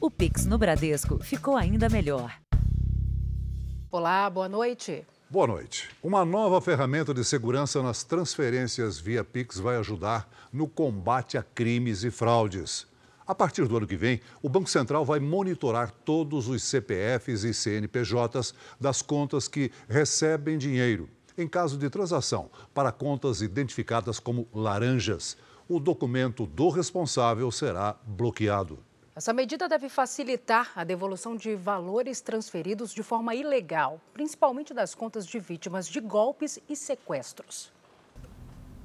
O Pix no Bradesco ficou ainda melhor. Olá, boa noite. Boa noite. Uma nova ferramenta de segurança nas transferências via Pix vai ajudar no combate a crimes e fraudes. A partir do ano que vem, o Banco Central vai monitorar todos os CPFs e CNPJs das contas que recebem dinheiro. Em caso de transação para contas identificadas como laranjas, o documento do responsável será bloqueado. Essa medida deve facilitar a devolução de valores transferidos de forma ilegal, principalmente das contas de vítimas de golpes e sequestros.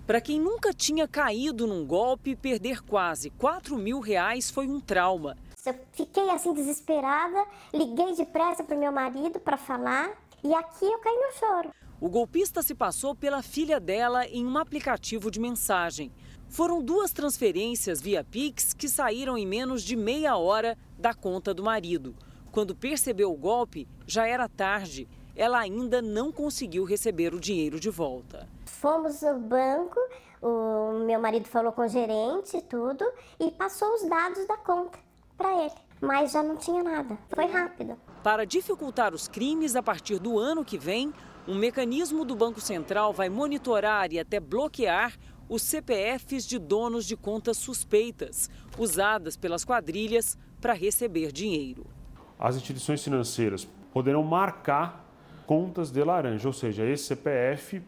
Para quem nunca tinha caído num golpe, perder quase 4 mil reais foi um trauma. Eu fiquei assim desesperada, liguei depressa para o meu marido para falar e aqui eu caí no choro. O golpista se passou pela filha dela em um aplicativo de mensagem. Foram duas transferências via Pix que saíram em menos de meia hora da conta do marido. Quando percebeu o golpe, já era tarde. Ela ainda não conseguiu receber o dinheiro de volta. Fomos ao banco, o meu marido falou com o gerente tudo e passou os dados da conta para ele, mas já não tinha nada. Foi rápido. Para dificultar os crimes a partir do ano que vem, um mecanismo do Banco Central vai monitorar e até bloquear os CPFs de donos de contas suspeitas, usadas pelas quadrilhas para receber dinheiro. As instituições financeiras poderão marcar contas de laranja, ou seja, esse CPF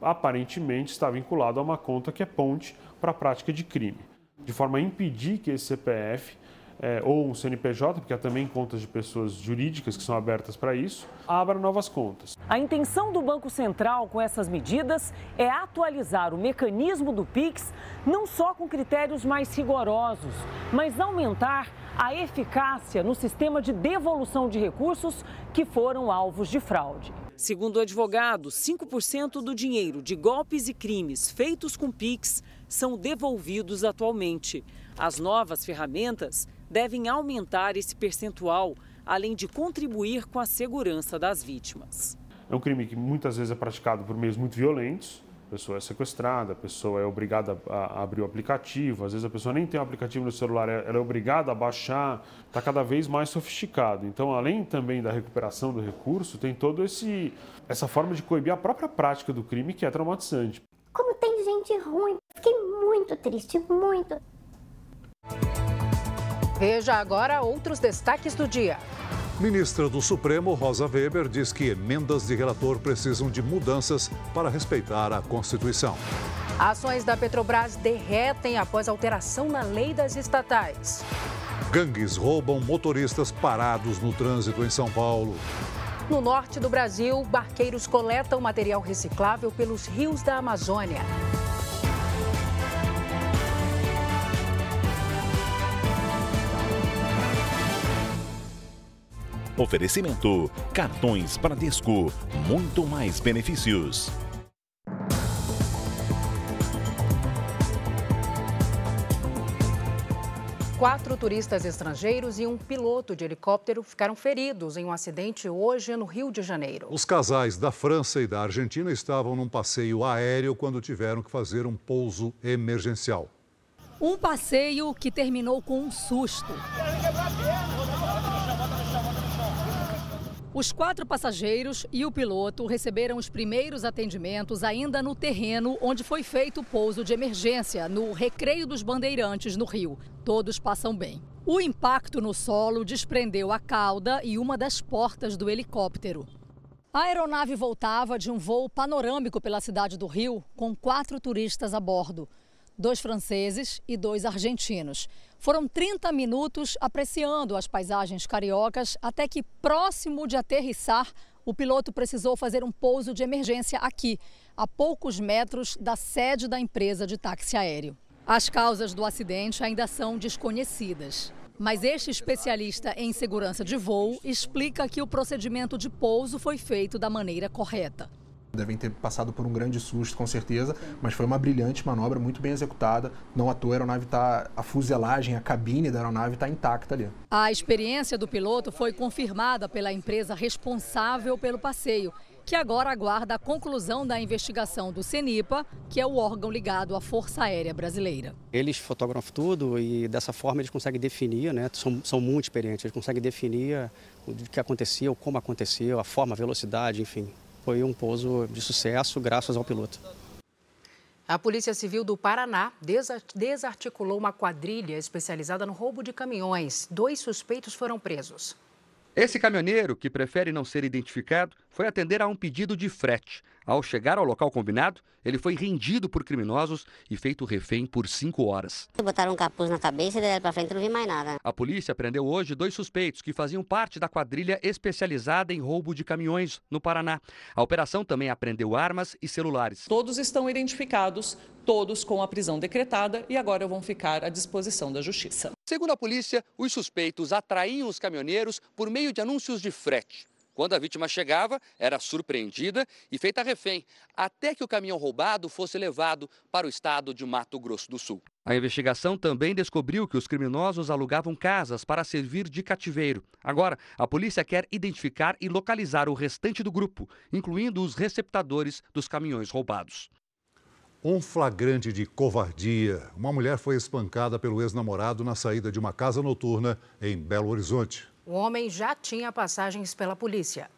aparentemente está vinculado a uma conta que é ponte para a prática de crime, de forma a impedir que esse CPF é, ou um CNPJ, porque há também contas de pessoas jurídicas que são abertas para isso, abra novas contas. A intenção do Banco Central com essas medidas é atualizar o mecanismo do PIX não só com critérios mais rigorosos, mas aumentar a eficácia no sistema de devolução de recursos que foram alvos de fraude. Segundo o advogado, 5% do dinheiro de golpes e crimes feitos com PIX são devolvidos atualmente. As novas ferramentas devem aumentar esse percentual, além de contribuir com a segurança das vítimas. É um crime que muitas vezes é praticado por meios muito violentos. A pessoa é sequestrada, a pessoa é obrigada a abrir o aplicativo, às vezes a pessoa nem tem o aplicativo no celular, ela é obrigada a baixar, está cada vez mais sofisticado. Então, além também da recuperação do recurso, tem todo esse essa forma de coibir a própria prática do crime que é traumatizante. Como tem gente ruim, fiquei muito triste, muito. Veja agora outros destaques do dia. Ministra do Supremo, Rosa Weber, diz que emendas de relator precisam de mudanças para respeitar a Constituição. Ações da Petrobras derretem após alteração na lei das estatais. Gangues roubam motoristas parados no trânsito em São Paulo. No norte do Brasil, barqueiros coletam material reciclável pelos rios da Amazônia. Oferecimento: cartões Bradesco, muito mais benefícios. Quatro turistas estrangeiros e um piloto de helicóptero ficaram feridos em um acidente hoje no Rio de Janeiro. Os casais da França e da Argentina estavam num passeio aéreo quando tiveram que fazer um pouso emergencial. Um passeio que terminou com um susto. Os quatro passageiros e o piloto receberam os primeiros atendimentos ainda no terreno onde foi feito o pouso de emergência, no Recreio dos Bandeirantes, no Rio. Todos passam bem. O impacto no solo desprendeu a cauda e uma das portas do helicóptero. A aeronave voltava de um voo panorâmico pela cidade do Rio com quatro turistas a bordo dois franceses e dois argentinos. Foram 30 minutos apreciando as paisagens cariocas até que, próximo de aterrissar, o piloto precisou fazer um pouso de emergência aqui, a poucos metros da sede da empresa de táxi aéreo. As causas do acidente ainda são desconhecidas. Mas este especialista em segurança de voo explica que o procedimento de pouso foi feito da maneira correta devem ter passado por um grande susto, com certeza, mas foi uma brilhante manobra, muito bem executada. Não à toa a aeronave está, a fuselagem, a cabine da aeronave está intacta ali. A experiência do piloto foi confirmada pela empresa responsável pelo passeio. que agora aguarda a conclusão da investigação do CENIPA, que é o órgão ligado à Força Aérea Brasileira. Eles fotografam tudo e dessa forma eles conseguem definir, né? são, são muito experientes, eles conseguem definir o que aconteceu, como aconteceu, a forma, a velocidade, enfim. Foi um pouso de sucesso graças ao piloto. A Polícia Civil do Paraná desarticulou uma quadrilha especializada no roubo de caminhões. Dois suspeitos foram presos. Esse caminhoneiro, que prefere não ser identificado, foi atender a um pedido de frete. Ao chegar ao local combinado, ele foi rendido por criminosos e feito refém por cinco horas. Botaram um capuz na cabeça e daí para frente não vi mais nada. A polícia prendeu hoje dois suspeitos que faziam parte da quadrilha especializada em roubo de caminhões no Paraná. A operação também apreendeu armas e celulares. Todos estão identificados, todos com a prisão decretada e agora vão ficar à disposição da justiça. Segundo a polícia, os suspeitos atraíam os caminhoneiros por meio de anúncios de frete. Quando a vítima chegava, era surpreendida e feita refém, até que o caminhão roubado fosse levado para o estado de Mato Grosso do Sul. A investigação também descobriu que os criminosos alugavam casas para servir de cativeiro. Agora, a polícia quer identificar e localizar o restante do grupo, incluindo os receptadores dos caminhões roubados. Um flagrante de covardia. Uma mulher foi espancada pelo ex-namorado na saída de uma casa noturna em Belo Horizonte. O homem já tinha passagens pela polícia.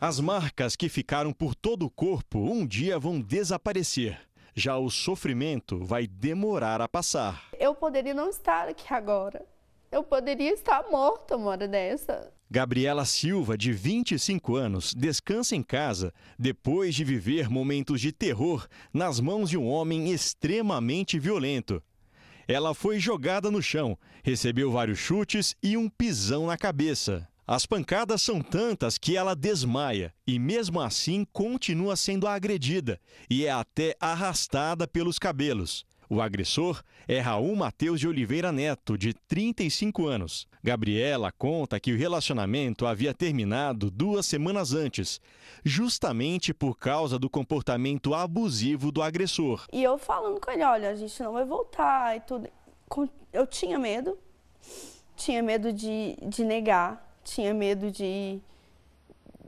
As marcas que ficaram por todo o corpo um dia vão desaparecer. Já o sofrimento vai demorar a passar. Eu poderia não estar aqui agora. Eu poderia estar morta uma hora dessa. Gabriela Silva, de 25 anos, descansa em casa depois de viver momentos de terror nas mãos de um homem extremamente violento. Ela foi jogada no chão, recebeu vários chutes e um pisão na cabeça. As pancadas são tantas que ela desmaia e, mesmo assim, continua sendo agredida e é até arrastada pelos cabelos. O agressor é Raul Mateus de Oliveira Neto, de 35 anos. Gabriela conta que o relacionamento havia terminado duas semanas antes, justamente por causa do comportamento abusivo do agressor. E eu falando com ele: olha, a gente não vai voltar e tudo. Eu tinha medo, tinha medo de, de negar, tinha medo de.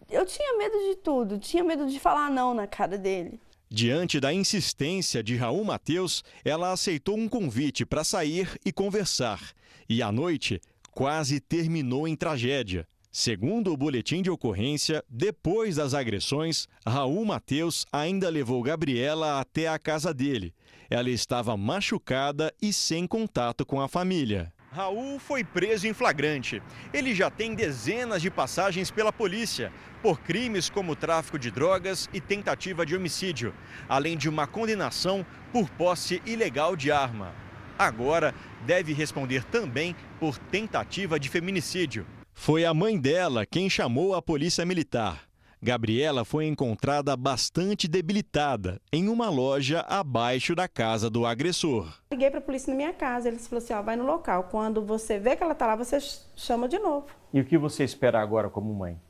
Eu tinha medo de tudo, tinha medo de falar não na cara dele. Diante da insistência de Raul Mateus, ela aceitou um convite para sair e conversar. E a noite quase terminou em tragédia. Segundo o boletim de ocorrência, depois das agressões, Raul Mateus ainda levou Gabriela até a casa dele. Ela estava machucada e sem contato com a família. Raul foi preso em flagrante. Ele já tem dezenas de passagens pela polícia por crimes como tráfico de drogas e tentativa de homicídio, além de uma condenação por posse ilegal de arma. Agora deve responder também por tentativa de feminicídio. Foi a mãe dela quem chamou a polícia militar. Gabriela foi encontrada bastante debilitada em uma loja abaixo da casa do agressor. Liguei para a polícia na minha casa, eles falaram assim, ó, vai no local. Quando você vê que ela está lá, você chama de novo. E o que você espera agora como mãe?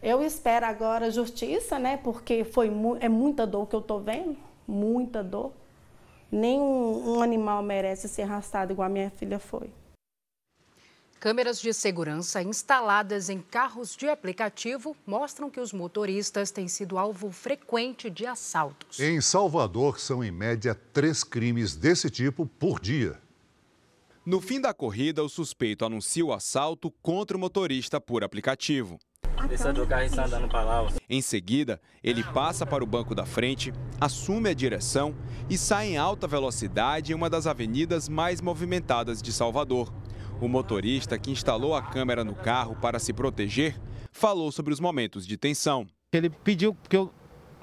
Eu espero agora justiça, né? Porque foi mu é muita dor que eu tô vendo, muita dor. Nenhum um animal merece ser arrastado igual a minha filha foi. Câmeras de segurança instaladas em carros de aplicativo mostram que os motoristas têm sido alvo frequente de assaltos. Em Salvador, são em média três crimes desse tipo por dia. No fim da corrida, o suspeito anuncia o assalto contra o motorista por aplicativo. Em seguida, ele passa para o banco da frente, assume a direção e sai em alta velocidade em uma das avenidas mais movimentadas de Salvador. O motorista que instalou a câmera no carro para se proteger falou sobre os momentos de tensão. Ele pediu que eu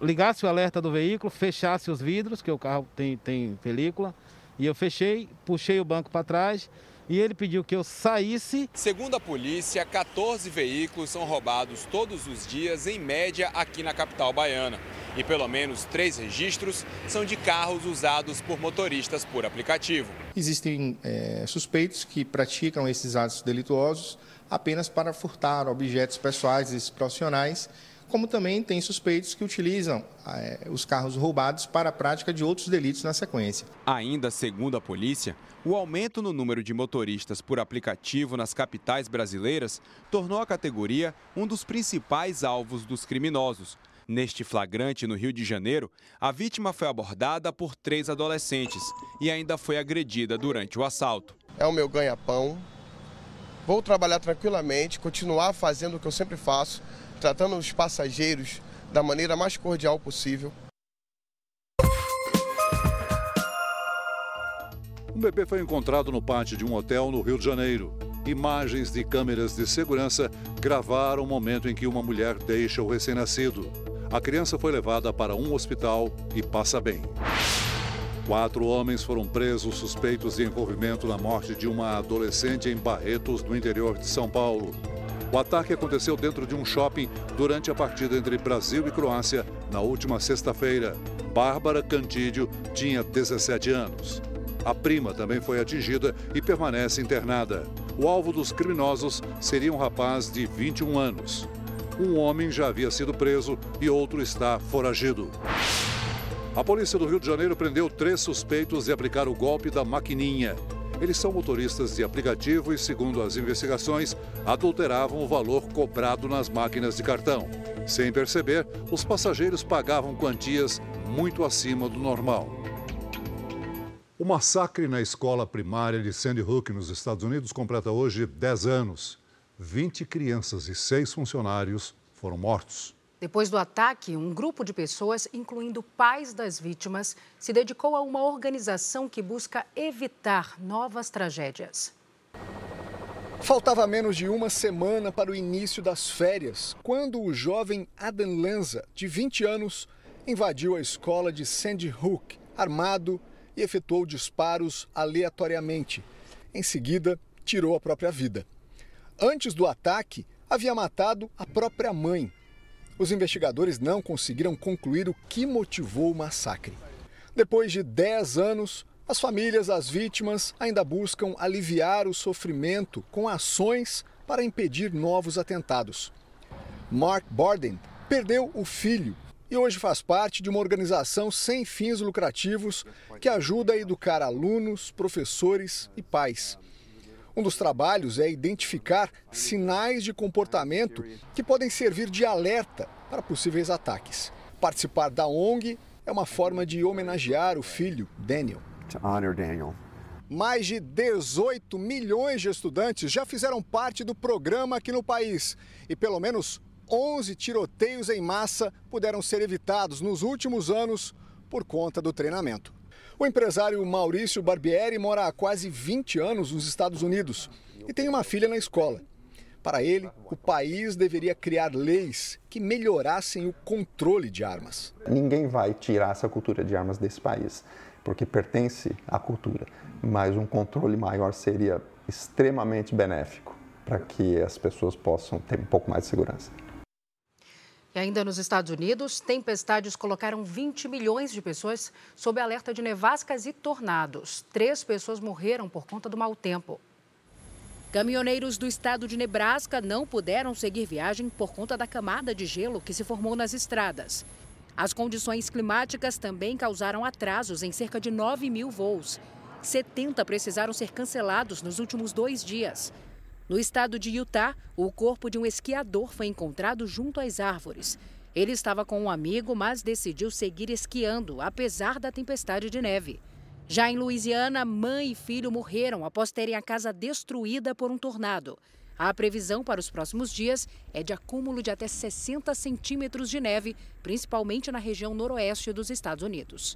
ligasse o alerta do veículo, fechasse os vidros, que o carro tem, tem película, e eu fechei, puxei o banco para trás e ele pediu que eu saísse. Segundo a polícia, 14 veículos são roubados todos os dias, em média, aqui na capital baiana. E pelo menos três registros são de carros usados por motoristas por aplicativo. Existem é, suspeitos que praticam esses atos delituosos apenas para furtar objetos pessoais e profissionais como também tem suspeitos que utilizam é, os carros roubados para a prática de outros delitos na sequência. Ainda segundo a polícia, o aumento no número de motoristas por aplicativo nas capitais brasileiras tornou a categoria um dos principais alvos dos criminosos. Neste flagrante no Rio de Janeiro, a vítima foi abordada por três adolescentes e ainda foi agredida durante o assalto. É o meu ganha-pão. Vou trabalhar tranquilamente, continuar fazendo o que eu sempre faço, tratando os passageiros da maneira mais cordial possível. Um bebê foi encontrado no pátio de um hotel no Rio de Janeiro. Imagens de câmeras de segurança gravaram o momento em que uma mulher deixa o recém-nascido. A criança foi levada para um hospital e passa bem. Quatro homens foram presos suspeitos de envolvimento na morte de uma adolescente em Barretos, no interior de São Paulo. O ataque aconteceu dentro de um shopping durante a partida entre Brasil e Croácia na última sexta-feira. Bárbara Cantídio tinha 17 anos. A prima também foi atingida e permanece internada. O alvo dos criminosos seria um rapaz de 21 anos. Um homem já havia sido preso e outro está foragido. A polícia do Rio de Janeiro prendeu três suspeitos de aplicar o golpe da maquininha. Eles são motoristas de aplicativo e, segundo as investigações, adulteravam o valor cobrado nas máquinas de cartão. Sem perceber, os passageiros pagavam quantias muito acima do normal. O massacre na escola primária de Sandy Hook, nos Estados Unidos, completa hoje 10 anos. 20 crianças e seis funcionários foram mortos. Depois do ataque, um grupo de pessoas, incluindo pais das vítimas, se dedicou a uma organização que busca evitar novas tragédias. Faltava menos de uma semana para o início das férias, quando o jovem Adam Lanza, de 20 anos, invadiu a escola de Sandy Hook, armado, e efetuou disparos aleatoriamente. Em seguida, tirou a própria vida. Antes do ataque, havia matado a própria mãe. Os investigadores não conseguiram concluir o que motivou o massacre. Depois de 10 anos, as famílias das vítimas ainda buscam aliviar o sofrimento com ações para impedir novos atentados. Mark Borden perdeu o filho e hoje faz parte de uma organização sem fins lucrativos que ajuda a educar alunos, professores e pais. Um dos trabalhos é identificar sinais de comportamento que podem servir de alerta para possíveis ataques. Participar da ONG é uma forma de homenagear o filho, Daniel. Mais de 18 milhões de estudantes já fizeram parte do programa aqui no país e pelo menos 11 tiroteios em massa puderam ser evitados nos últimos anos por conta do treinamento. O empresário Maurício Barbieri mora há quase 20 anos nos Estados Unidos e tem uma filha na escola. Para ele, o país deveria criar leis que melhorassem o controle de armas. Ninguém vai tirar essa cultura de armas desse país, porque pertence à cultura, mas um controle maior seria extremamente benéfico para que as pessoas possam ter um pouco mais de segurança. E ainda nos Estados Unidos, tempestades colocaram 20 milhões de pessoas sob alerta de nevascas e tornados. Três pessoas morreram por conta do mau tempo. Caminhoneiros do estado de Nebraska não puderam seguir viagem por conta da camada de gelo que se formou nas estradas. As condições climáticas também causaram atrasos em cerca de 9 mil voos. 70 precisaram ser cancelados nos últimos dois dias. No estado de Utah, o corpo de um esquiador foi encontrado junto às árvores. Ele estava com um amigo, mas decidiu seguir esquiando, apesar da tempestade de neve. Já em Louisiana, mãe e filho morreram após terem a casa destruída por um tornado. A previsão para os próximos dias é de acúmulo de até 60 centímetros de neve, principalmente na região noroeste dos Estados Unidos.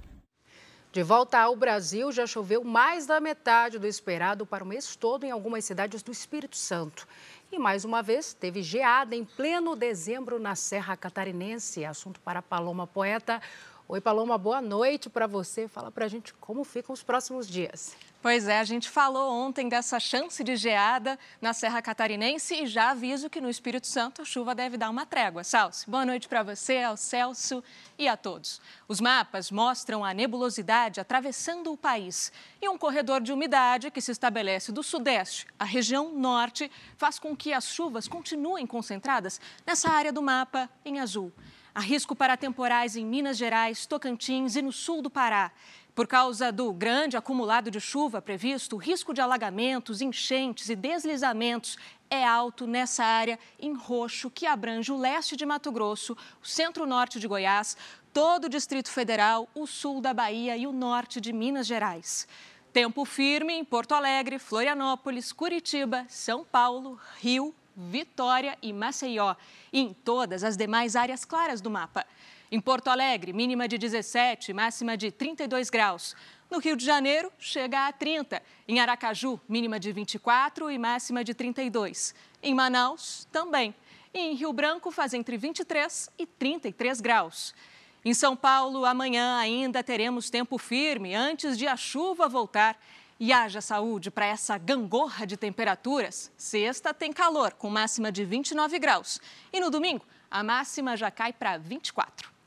De volta ao Brasil, já choveu mais da metade do esperado para o mês todo em algumas cidades do Espírito Santo. E mais uma vez, teve geada em pleno dezembro na Serra Catarinense. Assunto para Paloma Poeta. Oi, Paloma, boa noite para você. Fala para a gente como ficam os próximos dias. Pois é, a gente falou ontem dessa chance de geada na Serra Catarinense e já aviso que no Espírito Santo a chuva deve dar uma trégua. Salso, boa noite para você, ao Celso e a todos. Os mapas mostram a nebulosidade atravessando o país e um corredor de umidade que se estabelece do sudeste à região norte faz com que as chuvas continuem concentradas nessa área do mapa em azul. Há risco para temporais em Minas Gerais, Tocantins e no sul do Pará. Por causa do grande acumulado de chuva previsto, o risco de alagamentos, enchentes e deslizamentos é alto nessa área em roxo que abrange o leste de Mato Grosso, o centro-norte de Goiás, todo o Distrito Federal, o sul da Bahia e o norte de Minas Gerais. Tempo firme em Porto Alegre, Florianópolis, Curitiba, São Paulo, Rio, Vitória e Maceió, e em todas as demais áreas claras do mapa. Em Porto Alegre, mínima de 17, máxima de 32 graus. No Rio de Janeiro, chega a 30. Em Aracaju, mínima de 24 e máxima de 32. Em Manaus, também. E em Rio Branco, faz entre 23 e 33 graus. Em São Paulo, amanhã ainda teremos tempo firme antes de a chuva voltar. E haja saúde para essa gangorra de temperaturas. Sexta tem calor, com máxima de 29 graus. E no domingo, a máxima já cai para 24.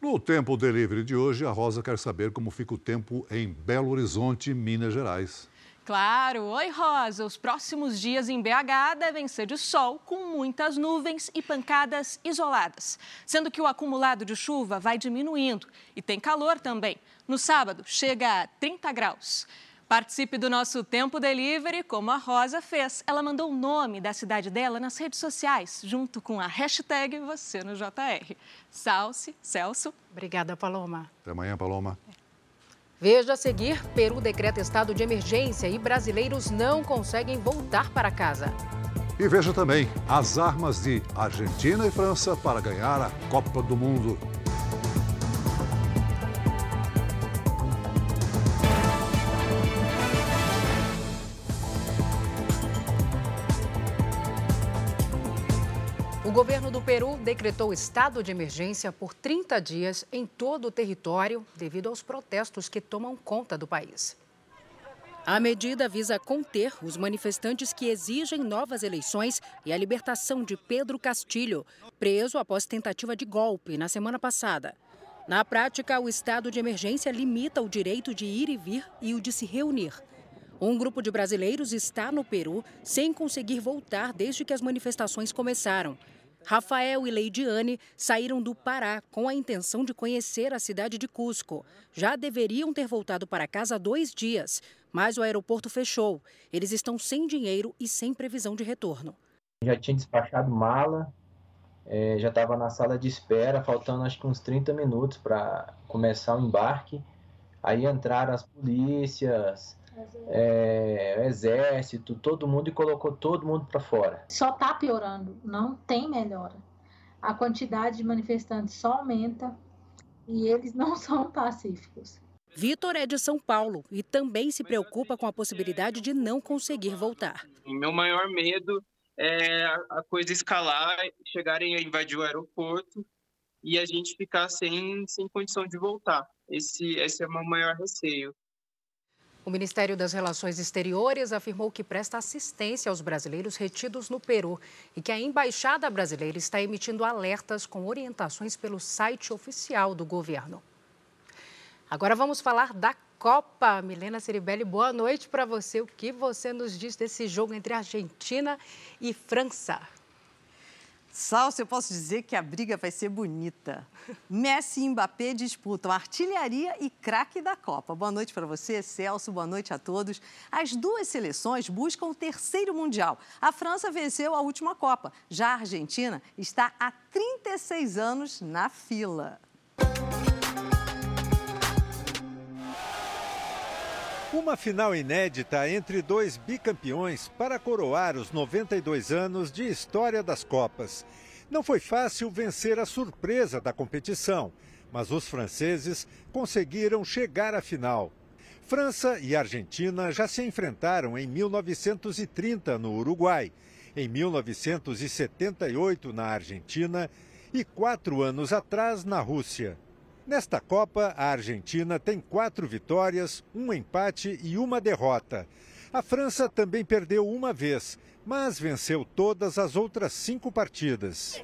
No Tempo Delivery de hoje, a Rosa quer saber como fica o tempo em Belo Horizonte, Minas Gerais. Claro! Oi, Rosa! Os próximos dias em BH devem ser de sol, com muitas nuvens e pancadas isoladas, sendo que o acumulado de chuva vai diminuindo e tem calor também. No sábado, chega a 30 graus. Participe do nosso Tempo Delivery, como a Rosa fez. Ela mandou o nome da cidade dela nas redes sociais, junto com a hashtag Você no JR. Salce, Celso. Obrigada, Paloma. Até amanhã, Paloma. Veja a seguir: Peru decreta estado de emergência e brasileiros não conseguem voltar para casa. E veja também as armas de Argentina e França para ganhar a Copa do Mundo. Peru decretou estado de emergência por 30 dias em todo o território devido aos protestos que tomam conta do país. A medida visa conter os manifestantes que exigem novas eleições e a libertação de Pedro Castilho, preso após tentativa de golpe na semana passada. Na prática, o estado de emergência limita o direito de ir e vir e o de se reunir. Um grupo de brasileiros está no Peru sem conseguir voltar desde que as manifestações começaram. Rafael e Leidiane saíram do Pará com a intenção de conhecer a cidade de Cusco. Já deveriam ter voltado para casa há dois dias, mas o aeroporto fechou. Eles estão sem dinheiro e sem previsão de retorno. Já tinha despachado mala, é, já estava na sala de espera, faltando acho que uns 30 minutos para começar o embarque. Aí entraram as polícias, é, exército, todo mundo e colocou todo mundo para fora. Só está piorando, não tem melhora. A quantidade de manifestantes só aumenta e eles não são pacíficos. Vitor é de São Paulo e também se preocupa com a possibilidade de não conseguir voltar. Meu maior medo é a coisa escalar, chegarem a invadir o aeroporto e a gente ficar sem, sem condição de voltar. Esse, esse é o meu maior receio. O Ministério das Relações Exteriores afirmou que presta assistência aos brasileiros retidos no Peru e que a embaixada brasileira está emitindo alertas com orientações pelo site oficial do governo. Agora vamos falar da Copa. Milena Ceribelli, boa noite para você. O que você nos diz desse jogo entre Argentina e França? Salso, eu posso dizer que a briga vai ser bonita. Messi e Mbappé disputam artilharia e craque da Copa. Boa noite para você, Celso. Boa noite a todos. As duas seleções buscam o terceiro Mundial. A França venceu a última Copa. Já a Argentina está há 36 anos na fila. Uma final inédita entre dois bicampeões para coroar os 92 anos de história das Copas. Não foi fácil vencer a surpresa da competição, mas os franceses conseguiram chegar à final. França e Argentina já se enfrentaram em 1930 no Uruguai, em 1978 na Argentina e quatro anos atrás na Rússia. Nesta Copa, a Argentina tem quatro vitórias, um empate e uma derrota. A França também perdeu uma vez, mas venceu todas as outras cinco partidas.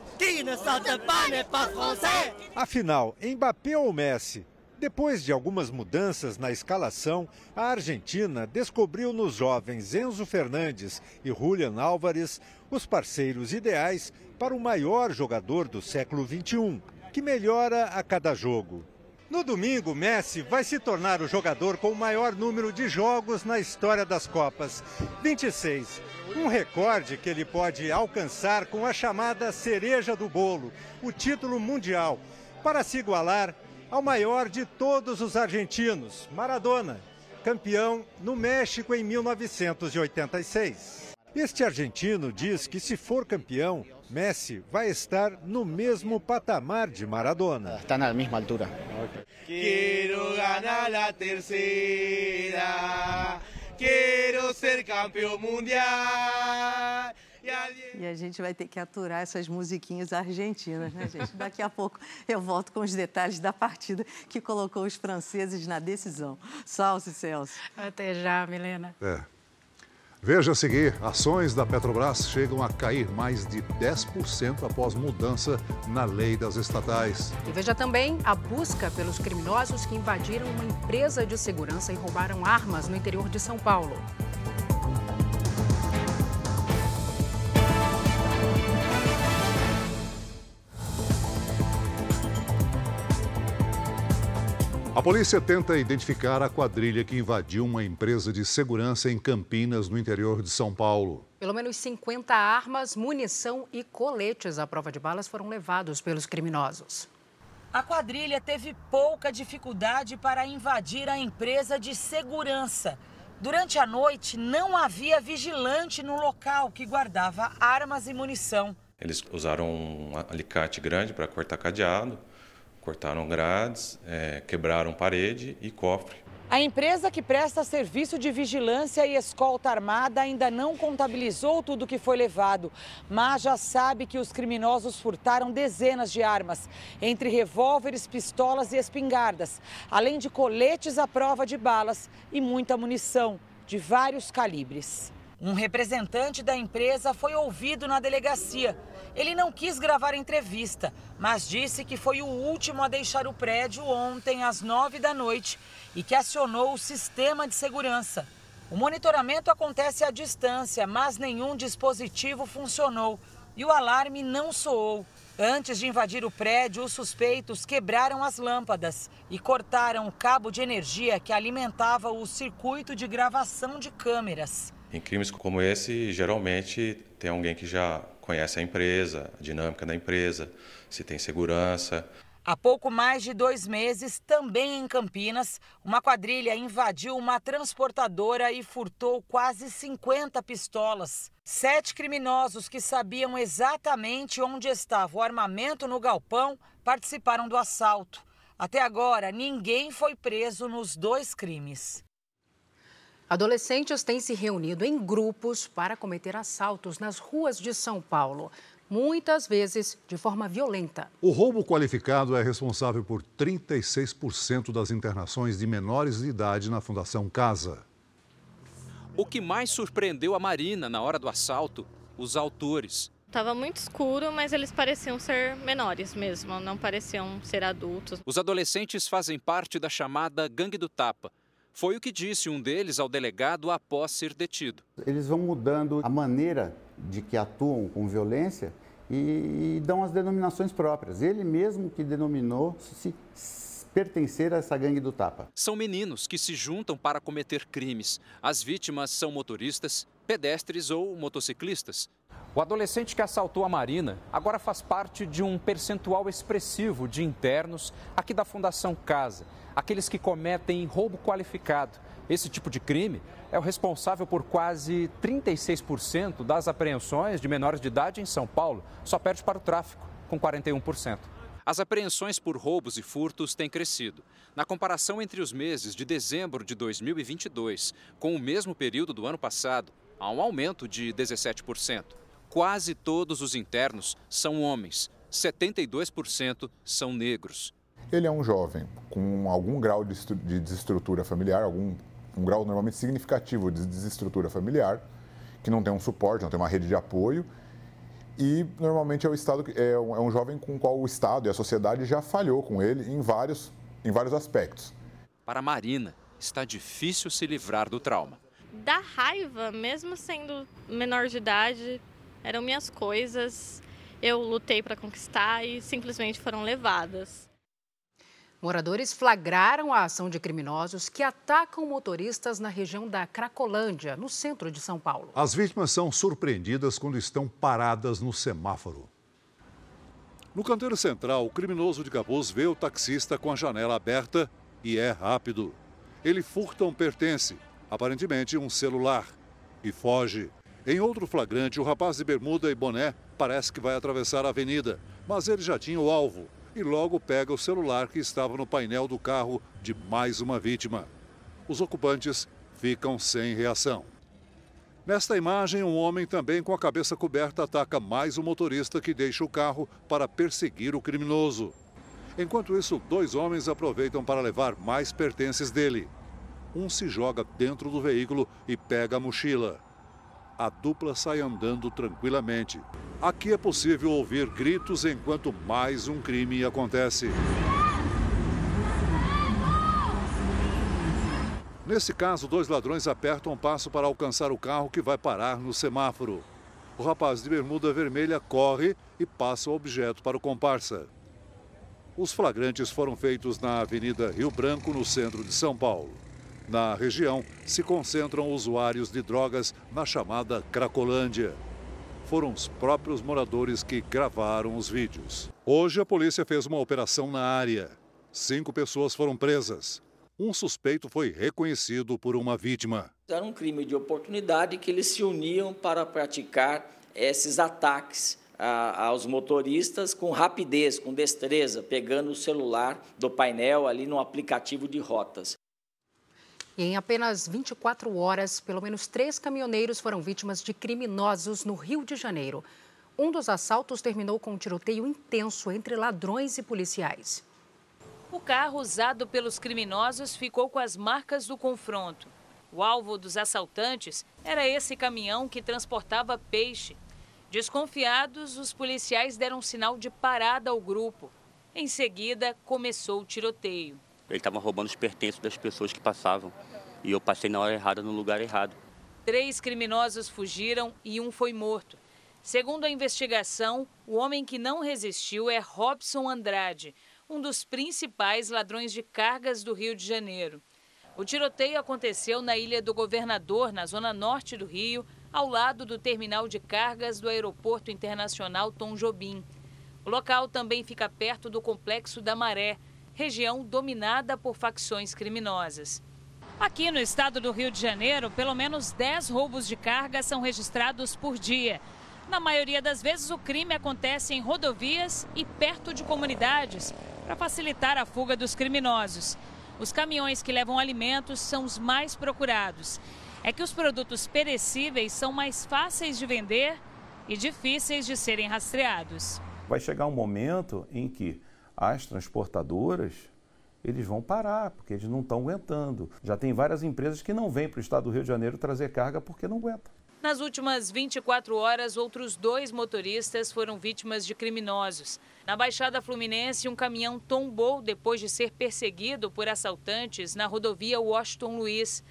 Afinal, Mbappé ou Messi? Depois de algumas mudanças na escalação, a Argentina descobriu nos jovens Enzo Fernandes e Julian Álvares os parceiros ideais para o maior jogador do século XXI que melhora a cada jogo. No domingo, Messi vai se tornar o jogador com o maior número de jogos na história das Copas 26. Um recorde que ele pode alcançar com a chamada cereja do bolo, o título mundial, para se igualar ao maior de todos os argentinos, Maradona, campeão no México em 1986. Este argentino diz que se for campeão, Messi vai estar no mesmo patamar de Maradona. Está na mesma altura. Quero ganhar a terceira, quero ser campeão mundial. E a gente vai ter que aturar essas musiquinhas argentinas, né, gente? Daqui a pouco eu volto com os detalhes da partida que colocou os franceses na decisão. Salve, Celso. Até já, Milena. É. Veja a seguir: ações da Petrobras chegam a cair mais de 10% após mudança na lei das estatais. E veja também a busca pelos criminosos que invadiram uma empresa de segurança e roubaram armas no interior de São Paulo. A polícia tenta identificar a quadrilha que invadiu uma empresa de segurança em Campinas, no interior de São Paulo. Pelo menos 50 armas, munição e coletes à prova de balas foram levados pelos criminosos. A quadrilha teve pouca dificuldade para invadir a empresa de segurança. Durante a noite, não havia vigilante no local que guardava armas e munição. Eles usaram um alicate grande para cortar cadeado cortaram grades, é, quebraram parede e cofre. A empresa que presta serviço de vigilância e escolta armada ainda não contabilizou tudo que foi levado, mas já sabe que os criminosos furtaram dezenas de armas, entre revólveres, pistolas e espingardas, além de coletes à prova de balas e muita munição de vários calibres. Um representante da empresa foi ouvido na delegacia ele não quis gravar entrevista, mas disse que foi o último a deixar o prédio ontem às nove da noite e que acionou o sistema de segurança. O monitoramento acontece à distância, mas nenhum dispositivo funcionou e o alarme não soou. Antes de invadir o prédio, os suspeitos quebraram as lâmpadas e cortaram o cabo de energia que alimentava o circuito de gravação de câmeras. Em crimes como esse, geralmente tem alguém que já conhece a empresa, a dinâmica da empresa, se tem segurança. Há pouco mais de dois meses, também em Campinas, uma quadrilha invadiu uma transportadora e furtou quase 50 pistolas. Sete criminosos que sabiam exatamente onde estava o armamento no galpão participaram do assalto. Até agora, ninguém foi preso nos dois crimes. Adolescentes têm se reunido em grupos para cometer assaltos nas ruas de São Paulo, muitas vezes de forma violenta. O roubo qualificado é responsável por 36% das internações de menores de idade na Fundação Casa. O que mais surpreendeu a Marina na hora do assalto? Os autores. Estava muito escuro, mas eles pareciam ser menores mesmo, não pareciam ser adultos. Os adolescentes fazem parte da chamada Gangue do Tapa foi o que disse um deles ao delegado após ser detido. Eles vão mudando a maneira de que atuam com violência e, e dão as denominações próprias. Ele mesmo que denominou se pertencer a essa gangue do tapa. São meninos que se juntam para cometer crimes. As vítimas são motoristas, pedestres ou motociclistas. O adolescente que assaltou a Marina agora faz parte de um percentual expressivo de internos aqui da Fundação Casa aqueles que cometem roubo qualificado. Esse tipo de crime é o responsável por quase 36% das apreensões de menores de idade em São Paulo, só perde para o tráfico, com 41%. As apreensões por roubos e furtos têm crescido. Na comparação entre os meses de dezembro de 2022 com o mesmo período do ano passado, há um aumento de 17%. Quase todos os internos são homens, 72% são negros ele é um jovem com algum grau de, de desestrutura familiar, algum um grau normalmente significativo de desestrutura familiar, que não tem um suporte, não tem uma rede de apoio. E normalmente é, o estado, é, um, é um jovem com o qual o Estado e a sociedade já falhou com ele em vários, em vários aspectos. Para Marina, está difícil se livrar do trauma. Da raiva, mesmo sendo menor de idade, eram minhas coisas, eu lutei para conquistar e simplesmente foram levadas. Moradores flagraram a ação de criminosos que atacam motoristas na região da Cracolândia, no centro de São Paulo. As vítimas são surpreendidas quando estão paradas no semáforo. No canteiro central, o criminoso de capuz vê o taxista com a janela aberta e é rápido. Ele furta um pertence, aparentemente um celular, e foge. Em outro flagrante, o rapaz de bermuda e boné parece que vai atravessar a avenida, mas ele já tinha o alvo e logo pega o celular que estava no painel do carro de mais uma vítima. Os ocupantes ficam sem reação. Nesta imagem, um homem também com a cabeça coberta ataca mais um motorista que deixa o carro para perseguir o criminoso. Enquanto isso, dois homens aproveitam para levar mais pertences dele. Um se joga dentro do veículo e pega a mochila a dupla sai andando tranquilamente. Aqui é possível ouvir gritos enquanto mais um crime acontece. Nesse caso, dois ladrões apertam passo para alcançar o carro que vai parar no semáforo. O rapaz de bermuda vermelha corre e passa o objeto para o comparsa. Os flagrantes foram feitos na Avenida Rio Branco, no centro de São Paulo. Na região se concentram usuários de drogas na chamada Cracolândia. Foram os próprios moradores que gravaram os vídeos. Hoje a polícia fez uma operação na área. Cinco pessoas foram presas. Um suspeito foi reconhecido por uma vítima. Era um crime de oportunidade que eles se uniam para praticar esses ataques aos motoristas com rapidez, com destreza, pegando o celular do painel ali no aplicativo de rotas. E em apenas 24 horas, pelo menos três caminhoneiros foram vítimas de criminosos no Rio de Janeiro. Um dos assaltos terminou com um tiroteio intenso entre ladrões e policiais. O carro usado pelos criminosos ficou com as marcas do confronto. O alvo dos assaltantes era esse caminhão que transportava peixe. Desconfiados, os policiais deram sinal de parada ao grupo. Em seguida, começou o tiroteio. Ele estava roubando os pertences das pessoas que passavam. E eu passei na hora errada, no lugar errado. Três criminosos fugiram e um foi morto. Segundo a investigação, o homem que não resistiu é Robson Andrade, um dos principais ladrões de cargas do Rio de Janeiro. O tiroteio aconteceu na Ilha do Governador, na zona norte do Rio, ao lado do terminal de cargas do Aeroporto Internacional Tom Jobim. O local também fica perto do Complexo da Maré, região dominada por facções criminosas. Aqui no estado do Rio de Janeiro, pelo menos 10 roubos de carga são registrados por dia. Na maioria das vezes, o crime acontece em rodovias e perto de comunidades, para facilitar a fuga dos criminosos. Os caminhões que levam alimentos são os mais procurados. É que os produtos perecíveis são mais fáceis de vender e difíceis de serem rastreados. Vai chegar um momento em que as transportadoras eles vão parar, porque eles não estão aguentando. Já tem várias empresas que não vêm para o estado do Rio de Janeiro trazer carga porque não aguentam. Nas últimas 24 horas, outros dois motoristas foram vítimas de criminosos. Na Baixada Fluminense, um caminhão tombou depois de ser perseguido por assaltantes na rodovia Washington Luiz.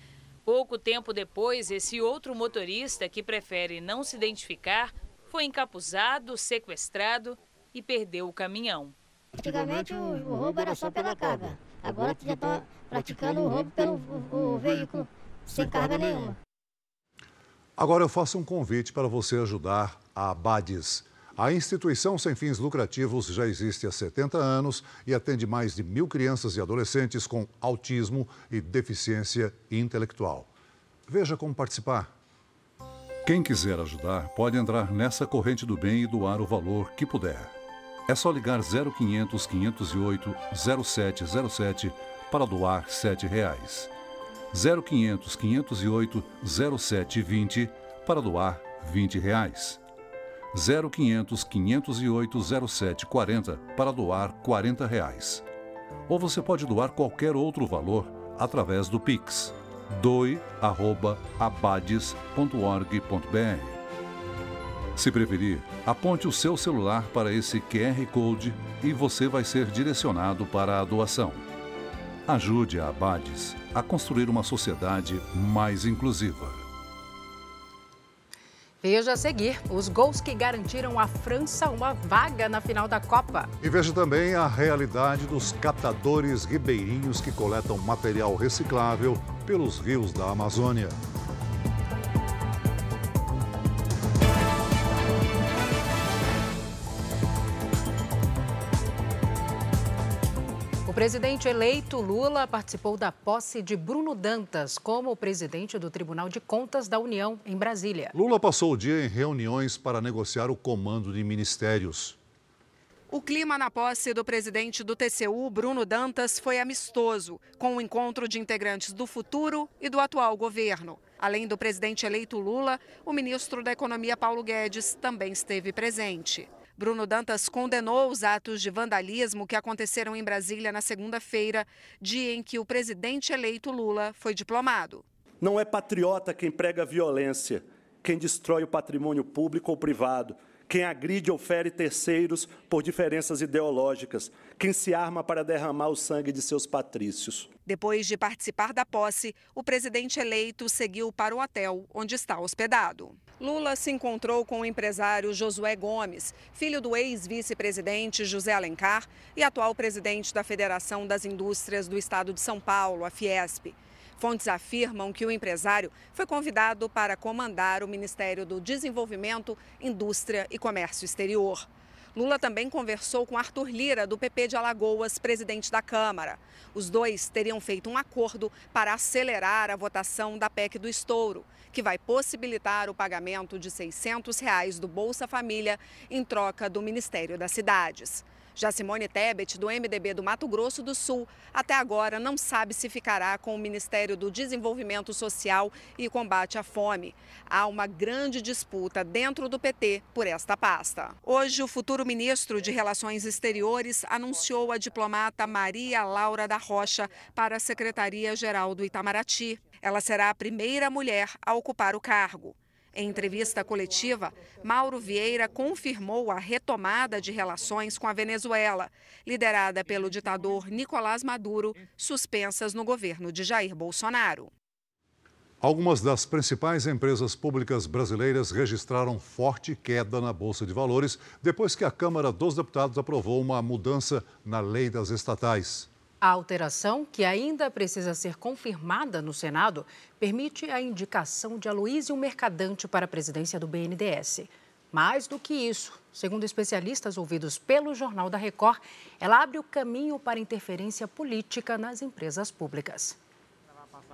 Pouco tempo depois, esse outro motorista, que prefere não se identificar, foi encapuzado, sequestrado e perdeu o caminhão. Antigamente o, o roubo era só pela carga. Agora já está praticando o roubo pelo o, o veículo sem carga nenhuma. Agora eu faço um convite para você ajudar a Abades. A instituição sem fins lucrativos já existe há 70 anos e atende mais de mil crianças e adolescentes com autismo e deficiência intelectual. Veja como participar. Quem quiser ajudar pode entrar nessa corrente do bem e doar o valor que puder. É só ligar 0500 508 0707 para doar 7 reais. 0500 508 0720 para doar 20 reais. 0500 508 0740 para doar 40 reais. Ou você pode doar qualquer outro valor através do Pix doe@abades.org.br. Se preferir, aponte o seu celular para esse QR Code e você vai ser direcionado para a doação. Ajude a Abades a construir uma sociedade mais inclusiva. Veja a seguir os gols que garantiram à França uma vaga na final da Copa. E veja também a realidade dos catadores ribeirinhos que coletam material reciclável pelos rios da Amazônia. Presidente eleito Lula participou da posse de Bruno Dantas como presidente do Tribunal de Contas da União em Brasília. Lula passou o dia em reuniões para negociar o comando de ministérios. O clima na posse do presidente do TCU, Bruno Dantas, foi amistoso, com o encontro de integrantes do futuro e do atual governo. Além do presidente eleito Lula, o ministro da Economia, Paulo Guedes, também esteve presente. Bruno Dantas condenou os atos de vandalismo que aconteceram em Brasília na segunda-feira, dia em que o presidente eleito Lula foi diplomado. Não é patriota quem prega violência, quem destrói o patrimônio público ou privado, quem agride ou fere terceiros por diferenças ideológicas, quem se arma para derramar o sangue de seus patrícios. Depois de participar da posse, o presidente eleito seguiu para o hotel onde está hospedado. Lula se encontrou com o empresário Josué Gomes, filho do ex-vice-presidente José Alencar e atual presidente da Federação das Indústrias do Estado de São Paulo, a Fiesp. Fontes afirmam que o empresário foi convidado para comandar o Ministério do Desenvolvimento, Indústria e Comércio Exterior. Lula também conversou com Arthur Lira, do PP de Alagoas, presidente da Câmara. Os dois teriam feito um acordo para acelerar a votação da PEC do estouro, que vai possibilitar o pagamento de 600 reais do Bolsa Família em troca do Ministério das Cidades. Já Simone Tebet, do MDB do Mato Grosso do Sul, até agora não sabe se ficará com o Ministério do Desenvolvimento Social e Combate à Fome. Há uma grande disputa dentro do PT por esta pasta. Hoje, o futuro ministro de Relações Exteriores anunciou a diplomata Maria Laura da Rocha para a Secretaria-Geral do Itamaraty. Ela será a primeira mulher a ocupar o cargo. Em entrevista coletiva, Mauro Vieira confirmou a retomada de relações com a Venezuela, liderada pelo ditador Nicolás Maduro, suspensas no governo de Jair Bolsonaro. Algumas das principais empresas públicas brasileiras registraram forte queda na Bolsa de Valores depois que a Câmara dos Deputados aprovou uma mudança na lei das estatais. A alteração, que ainda precisa ser confirmada no Senado, permite a indicação de Aloysio Mercadante para a presidência do BNDES. Mais do que isso, segundo especialistas ouvidos pelo Jornal da Record, ela abre o caminho para interferência política nas empresas públicas.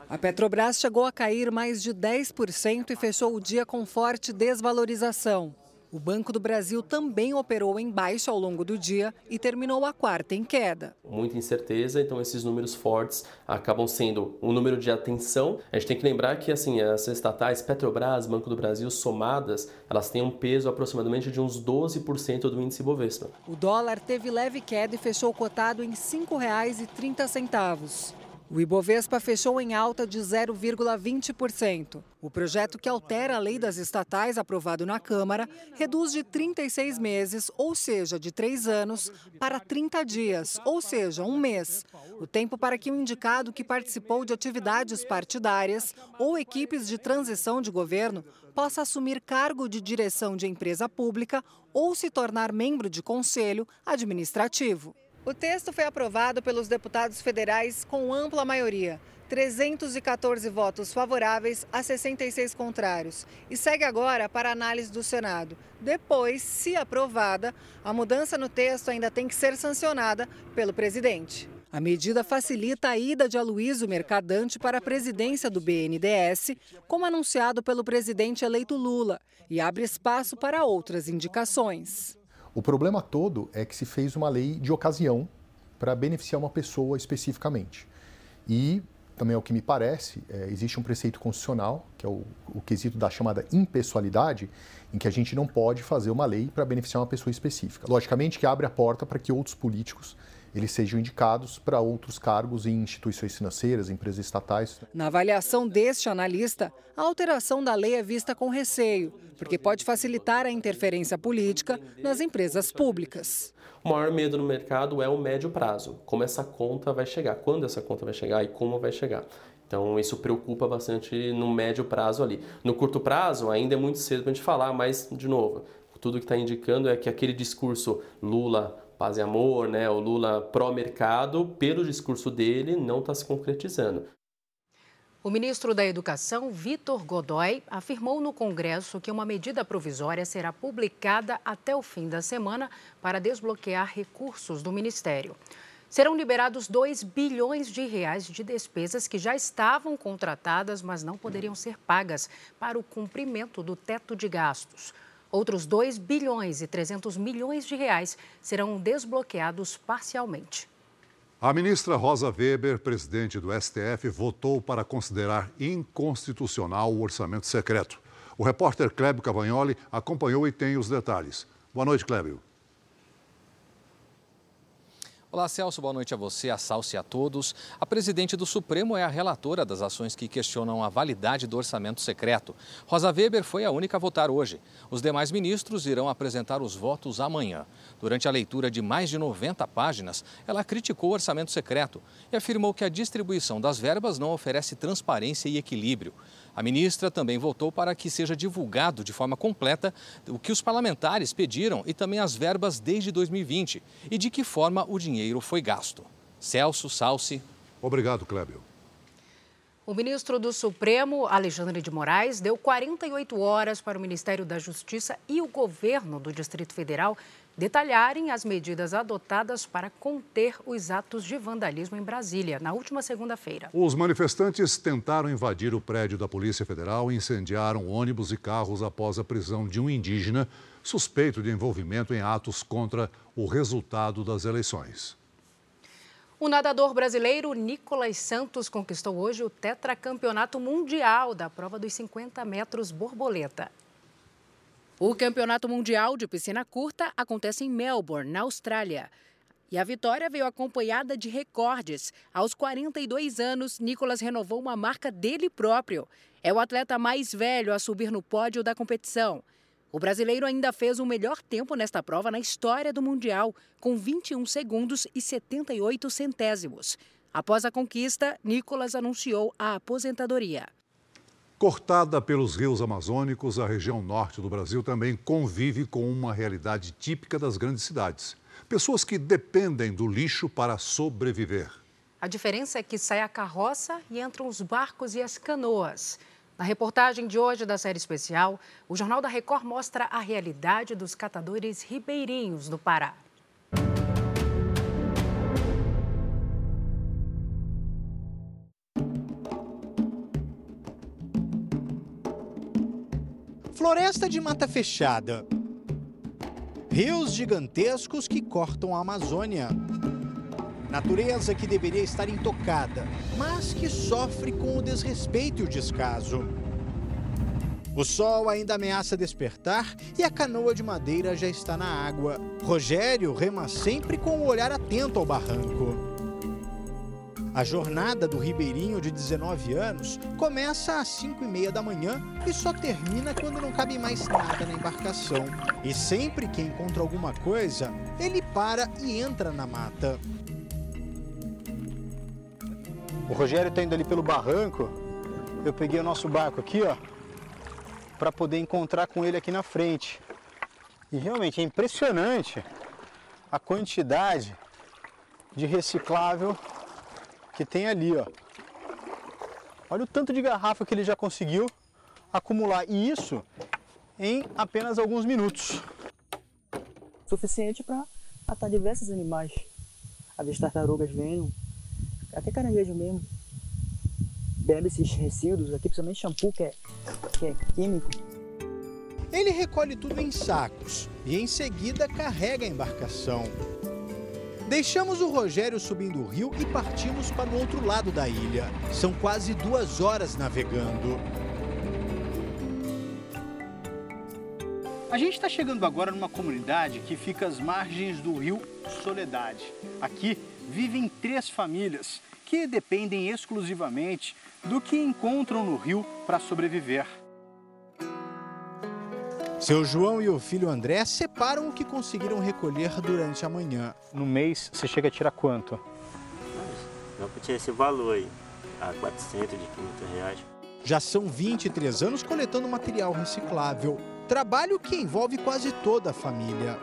A Petrobras chegou a cair mais de 10% e fechou o dia com forte desvalorização. O Banco do Brasil também operou em baixa ao longo do dia e terminou a quarta em queda. Muita incerteza, então esses números fortes acabam sendo um número de atenção. A gente tem que lembrar que assim, as estatais Petrobras, Banco do Brasil somadas, elas têm um peso aproximadamente de uns 12% do índice Bovespa. O dólar teve leve queda e fechou cotado em R$ 5,30. O Ibovespa fechou em alta de 0,20%. O projeto que altera a lei das estatais, aprovado na Câmara, reduz de 36 meses, ou seja, de três anos, para 30 dias, ou seja, um mês. O tempo para que o indicado que participou de atividades partidárias ou equipes de transição de governo possa assumir cargo de direção de empresa pública ou se tornar membro de conselho administrativo. O texto foi aprovado pelos deputados federais com ampla maioria, 314 votos favoráveis a 66 contrários, e segue agora para análise do Senado. Depois, se aprovada, a mudança no texto ainda tem que ser sancionada pelo presidente. A medida facilita a ida de Aloysio Mercadante para a presidência do BNDES, como anunciado pelo presidente eleito Lula, e abre espaço para outras indicações. O problema todo é que se fez uma lei de ocasião para beneficiar uma pessoa especificamente. E também, ao que me parece, é, existe um preceito constitucional, que é o, o quesito da chamada impessoalidade, em que a gente não pode fazer uma lei para beneficiar uma pessoa específica. Logicamente que abre a porta para que outros políticos eles sejam indicados para outros cargos em instituições financeiras, empresas estatais. Na avaliação deste analista, a alteração da lei é vista com receio, porque pode facilitar a interferência política nas empresas públicas. O maior medo no mercado é o médio prazo, como essa conta vai chegar, quando essa conta vai chegar e como vai chegar. Então isso preocupa bastante no médio prazo ali. No curto prazo ainda é muito cedo para a gente falar, mas de novo, tudo que está indicando é que aquele discurso Lula paz e amor, né, o Lula pró-mercado, pelo discurso dele, não está se concretizando. O ministro da Educação, Vitor Godoy, afirmou no Congresso que uma medida provisória será publicada até o fim da semana para desbloquear recursos do Ministério. Serão liberados 2 bilhões de reais de despesas que já estavam contratadas, mas não poderiam ser pagas para o cumprimento do teto de gastos. Outros 2 bilhões e 300 milhões de reais serão desbloqueados parcialmente. A ministra Rosa Weber, presidente do STF, votou para considerar inconstitucional o orçamento secreto. O repórter Clébio Cavagnoli acompanhou e tem os detalhes. Boa noite, Clébio. Olá, Celso. Boa noite a você, a Salce e a todos. A presidente do Supremo é a relatora das ações que questionam a validade do orçamento secreto. Rosa Weber foi a única a votar hoje. Os demais ministros irão apresentar os votos amanhã. Durante a leitura de mais de 90 páginas, ela criticou o orçamento secreto e afirmou que a distribuição das verbas não oferece transparência e equilíbrio. A ministra também votou para que seja divulgado de forma completa o que os parlamentares pediram e também as verbas desde 2020 e de que forma o dinheiro foi gasto. Celso Salsi. Obrigado, Clébio. O ministro do Supremo, Alexandre de Moraes, deu 48 horas para o Ministério da Justiça e o governo do Distrito Federal detalharem as medidas adotadas para conter os atos de vandalismo em Brasília, na última segunda-feira. Os manifestantes tentaram invadir o prédio da Polícia Federal e incendiaram ônibus e carros após a prisão de um indígena suspeito de envolvimento em atos contra o resultado das eleições. O nadador brasileiro Nicolas Santos conquistou hoje o tetracampeonato mundial da prova dos 50 metros borboleta. O Campeonato Mundial de Piscina Curta acontece em Melbourne, na Austrália. E a vitória veio acompanhada de recordes. Aos 42 anos, Nicolas renovou uma marca dele próprio. É o atleta mais velho a subir no pódio da competição. O brasileiro ainda fez o melhor tempo nesta prova na história do Mundial, com 21 segundos e 78 centésimos. Após a conquista, Nicolas anunciou a aposentadoria. Cortada pelos rios amazônicos, a região norte do Brasil também convive com uma realidade típica das grandes cidades. Pessoas que dependem do lixo para sobreviver. A diferença é que sai a carroça e entram os barcos e as canoas. Na reportagem de hoje da série especial, o Jornal da Record mostra a realidade dos catadores ribeirinhos do Pará. Floresta de mata fechada. Rios gigantescos que cortam a Amazônia. Natureza que deveria estar intocada, mas que sofre com o desrespeito e o descaso. O sol ainda ameaça despertar e a canoa de madeira já está na água. Rogério rema sempre com o olhar atento ao barranco. A jornada do ribeirinho de 19 anos começa às 5 e meia da manhã e só termina quando não cabe mais nada na embarcação. E sempre que encontra alguma coisa, ele para e entra na mata. O Rogério está indo ali pelo barranco. Eu peguei o nosso barco aqui, ó, para poder encontrar com ele aqui na frente. E realmente é impressionante a quantidade de reciclável que tem ali, ó. Olha o tanto de garrafa que ele já conseguiu acumular e isso em apenas alguns minutos. Suficiente para matar diversos animais. Aves tartarugas venham, até caranguejo mesmo. Bebe esses resíduos aqui, principalmente shampoo, que é, que é químico. Ele recolhe tudo em sacos e em seguida carrega a embarcação. Deixamos o Rogério subindo o rio e partimos para o outro lado da ilha. São quase duas horas navegando. A gente está chegando agora numa comunidade que fica às margens do rio Soledade. Aqui vivem três famílias que dependem exclusivamente do que encontram no rio para sobreviver. Seu João e o filho André separam o que conseguiram recolher durante a manhã. No mês, você chega a tirar quanto? Não, tinha esse valor aí. a 400, de 500 reais. Já são 23 anos coletando material reciclável. Trabalho que envolve quase toda a família.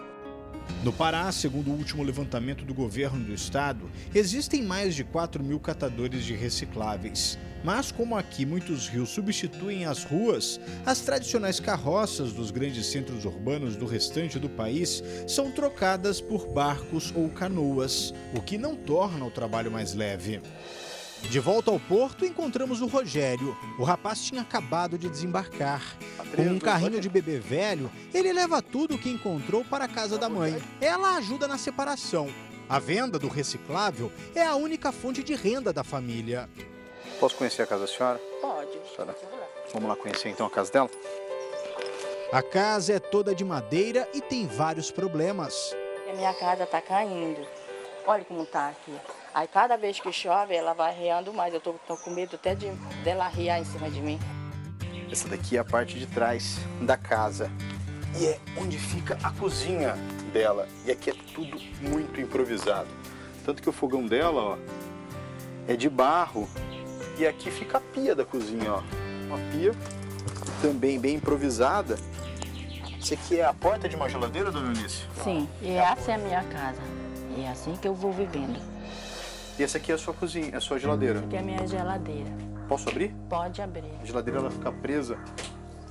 No Pará, segundo o último levantamento do governo do estado, existem mais de 4 mil catadores de recicláveis. Mas, como aqui muitos rios substituem as ruas, as tradicionais carroças dos grandes centros urbanos do restante do país são trocadas por barcos ou canoas, o que não torna o trabalho mais leve. De volta ao porto, encontramos o Rogério. O rapaz tinha acabado de desembarcar. Com um carrinho de bebê velho, ele leva tudo o que encontrou para a casa da mãe. Ela ajuda na separação. A venda do reciclável é a única fonte de renda da família. Posso conhecer a casa da senhora? Pode. Senhora, vamos lá conhecer então a casa dela? A casa é toda de madeira e tem vários problemas. A minha casa está caindo. Olha como está aqui. Aí cada vez que chove, ela vai reando mais. Eu tô, tô com medo até de dela riar em cima de mim. Essa daqui é a parte de trás da casa. E é onde fica a cozinha dela. E aqui é tudo muito improvisado. Tanto que o fogão dela, ó, é de barro. E aqui fica a pia da cozinha, ó. Uma pia também bem improvisada. Isso aqui é a porta de uma geladeira, dona Eunice? Sim, e essa é a minha casa. E é assim que eu vou vivendo. E essa aqui é a sua cozinha, é a sua geladeira. Essa aqui é a minha geladeira. Posso abrir? Pode abrir. A geladeira ela fica presa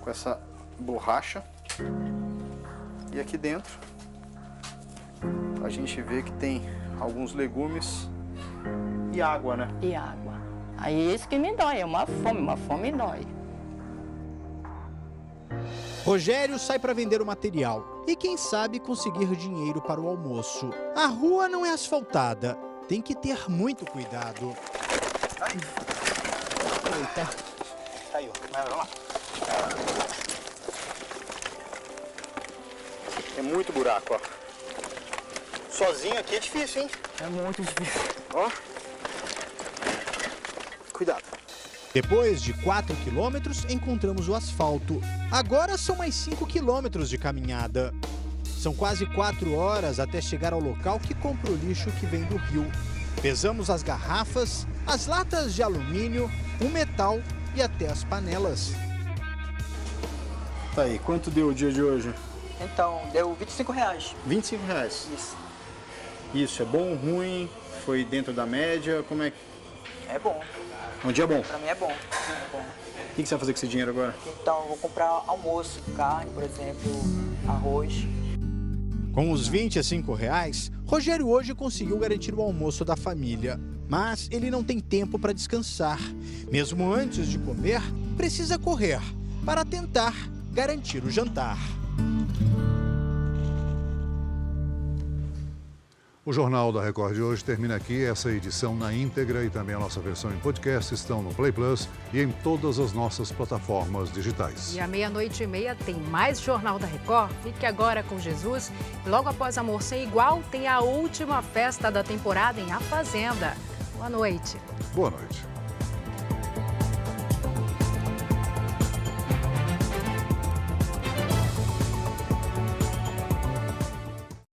com essa borracha. E aqui dentro a gente vê que tem alguns legumes e água, né? E água. Aí isso que me dói, é uma fome, uma fome dói. Rogério sai para vender o material e, quem sabe, conseguir dinheiro para o almoço. A rua não é asfaltada, tem que ter muito cuidado. Ai. Eita. Caiu. Vai lá. É muito buraco, ó. Sozinho aqui é difícil, hein? É muito difícil. Ó. Cuidado. Depois de 4 quilômetros, encontramos o asfalto. Agora são mais 5 quilômetros de caminhada. São quase 4 horas até chegar ao local que compra o lixo que vem do rio. Pesamos as garrafas, as latas de alumínio, o metal e até as panelas. Tá aí, quanto deu o dia de hoje? Então, deu 25 reais. 25 reais? Isso. Isso, é bom, ruim? Foi dentro da média? Como é que... É bom. Um dia bom? Pra mim é bom. É bom. O que você vai fazer com esse dinheiro agora? Então, eu vou comprar almoço, carne, por exemplo, arroz. Com os 25 reais, Rogério hoje conseguiu garantir o almoço da família. Mas ele não tem tempo para descansar. Mesmo antes de comer, precisa correr para tentar garantir o jantar. O Jornal da Record de hoje termina aqui. Essa edição na íntegra e também a nossa versão em podcast estão no Play Plus e em todas as nossas plataformas digitais. E à meia-noite e meia tem mais Jornal da Record. Fique agora com Jesus. Logo após Amor Sem Igual, tem a última festa da temporada em A Fazenda. Boa noite. Boa noite.